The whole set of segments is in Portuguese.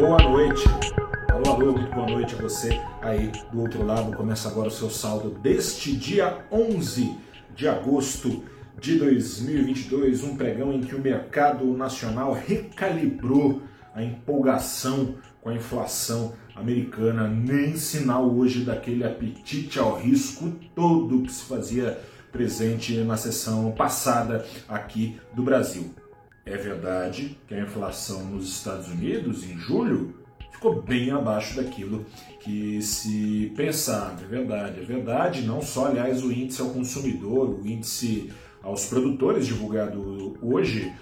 boa noite. Alô, alô, muito boa noite a você aí do outro lado. Começa agora o seu saldo deste dia 11 de agosto de 2022, um pregão em que o mercado nacional recalibrou a empolgação com a inflação americana, nem sinal hoje daquele apetite ao risco todo que se fazia presente na sessão passada aqui do Brasil. É verdade que a inflação nos Estados Unidos, em julho, ficou bem abaixo daquilo que se pensava. É verdade, é verdade. Não só, aliás, o índice ao consumidor, o índice aos produtores divulgado hoje,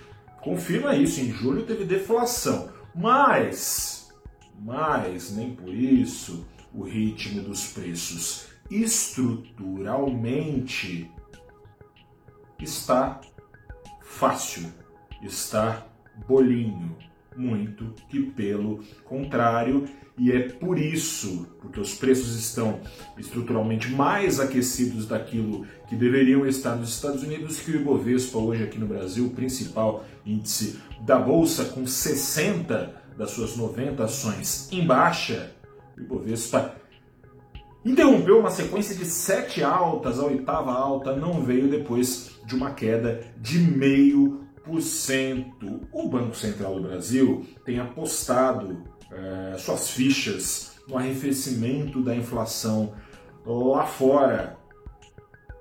confirma isso. Em julho teve deflação. Mas, mas nem por isso o ritmo dos preços estruturalmente está fácil, está bolinho, muito que pelo contrário, e é por isso, porque os preços estão estruturalmente mais aquecidos daquilo que deveriam estar nos Estados Unidos, que o Ibovespa hoje aqui no Brasil, o principal índice da bolsa com 60 das suas 90 ações em baixa, o Ibovespa interrompeu uma sequência de sete altas, a oitava alta não veio depois de uma queda de meio. O Banco Central do Brasil tem apostado é, suas fichas no arrefecimento da inflação lá fora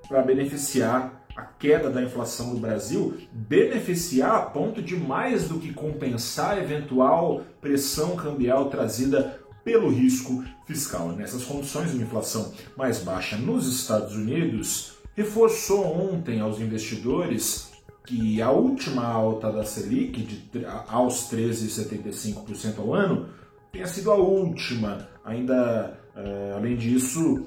para beneficiar a queda da inflação no Brasil, beneficiar a ponto de mais do que compensar a eventual pressão cambial trazida pelo risco fiscal. Nessas condições, uma inflação mais baixa nos Estados Unidos reforçou ontem aos investidores que a última alta da Selic de, aos 13,75% ao ano tenha sido a última. Ainda, uh, além disso,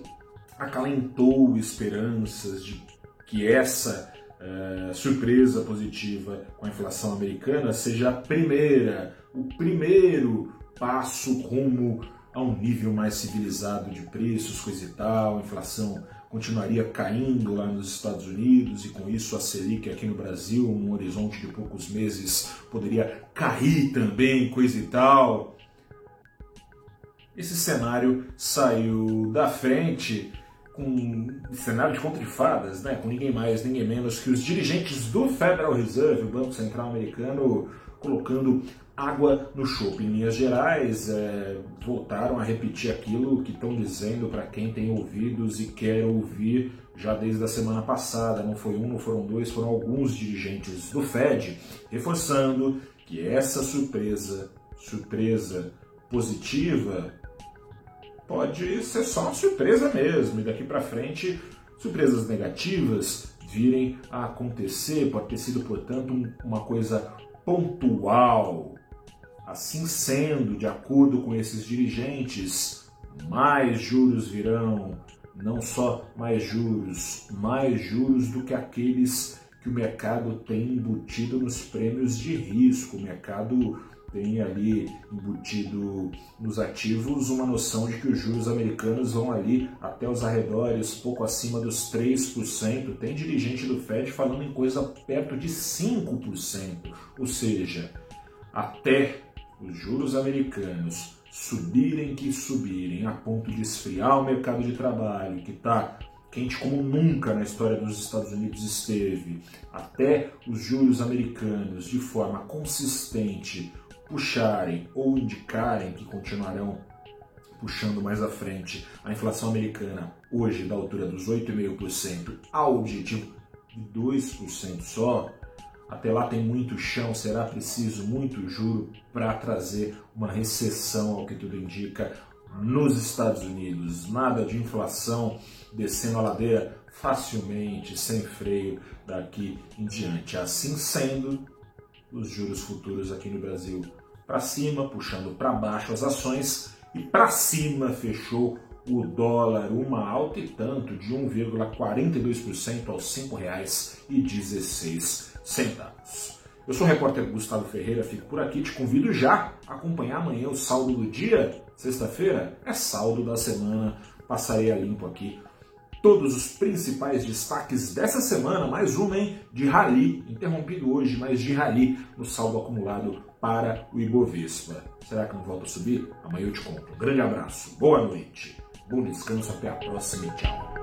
acalentou esperanças de que essa uh, surpresa positiva com a inflação americana seja a primeira, o primeiro passo rumo a um nível mais civilizado de preços, coisa e tal, inflação continuaria caindo lá nos Estados Unidos e com isso a Selic aqui no Brasil, num horizonte de poucos meses, poderia cair também, coisa e tal. Esse cenário saiu da frente com um cenário de conta de fadas, né? com ninguém mais, ninguém menos que os dirigentes do Federal Reserve, o Banco Central Americano, colocando água no chope. Em linhas gerais, é, voltaram a repetir aquilo que estão dizendo para quem tem ouvidos e quer ouvir já desde a semana passada. Não foi um, não foram dois, foram alguns dirigentes do Fed reforçando que essa surpresa, surpresa positiva, pode ser só uma surpresa mesmo. E daqui para frente, surpresas negativas virem a acontecer. Pode ter sido, portanto, uma coisa pontual. Assim sendo, de acordo com esses dirigentes, mais juros virão, não só mais juros, mais juros do que aqueles que o mercado tem embutido nos prêmios de risco. O mercado tem ali embutido nos ativos uma noção de que os juros americanos vão ali até os arredores, pouco acima dos 3%. Tem dirigente do Fed falando em coisa perto de 5%. Ou seja, até os juros americanos subirem que subirem a ponto de esfriar o mercado de trabalho, que está quente como nunca na história dos Estados Unidos esteve, até os juros americanos de forma consistente puxarem ou indicarem que continuarão puxando mais à frente a inflação americana hoje da altura dos 8,5% ao objetivo de 2% só, até lá tem muito chão, será preciso muito juro para trazer uma recessão, ao que tudo indica, nos Estados Unidos. Nada de inflação descendo a ladeira facilmente, sem freio, daqui em diante. Assim sendo, os juros futuros aqui no Brasil para cima, puxando para baixo as ações e para cima fechou o dólar, uma alta e tanto de 1,42% aos R$ 5,16 centavos. Eu sou o repórter Gustavo Ferreira, fico por aqui, te convido já a acompanhar amanhã o saldo do dia, sexta-feira, é saldo da semana, passarei a limpo aqui todos os principais destaques dessa semana, mais uma, hein, de rally, interrompido hoje, mas de rally no saldo acumulado para o Ibovespa. Será que não volta a subir? Amanhã eu te conto. Grande abraço, boa noite, bom descanso, até a próxima e tchau.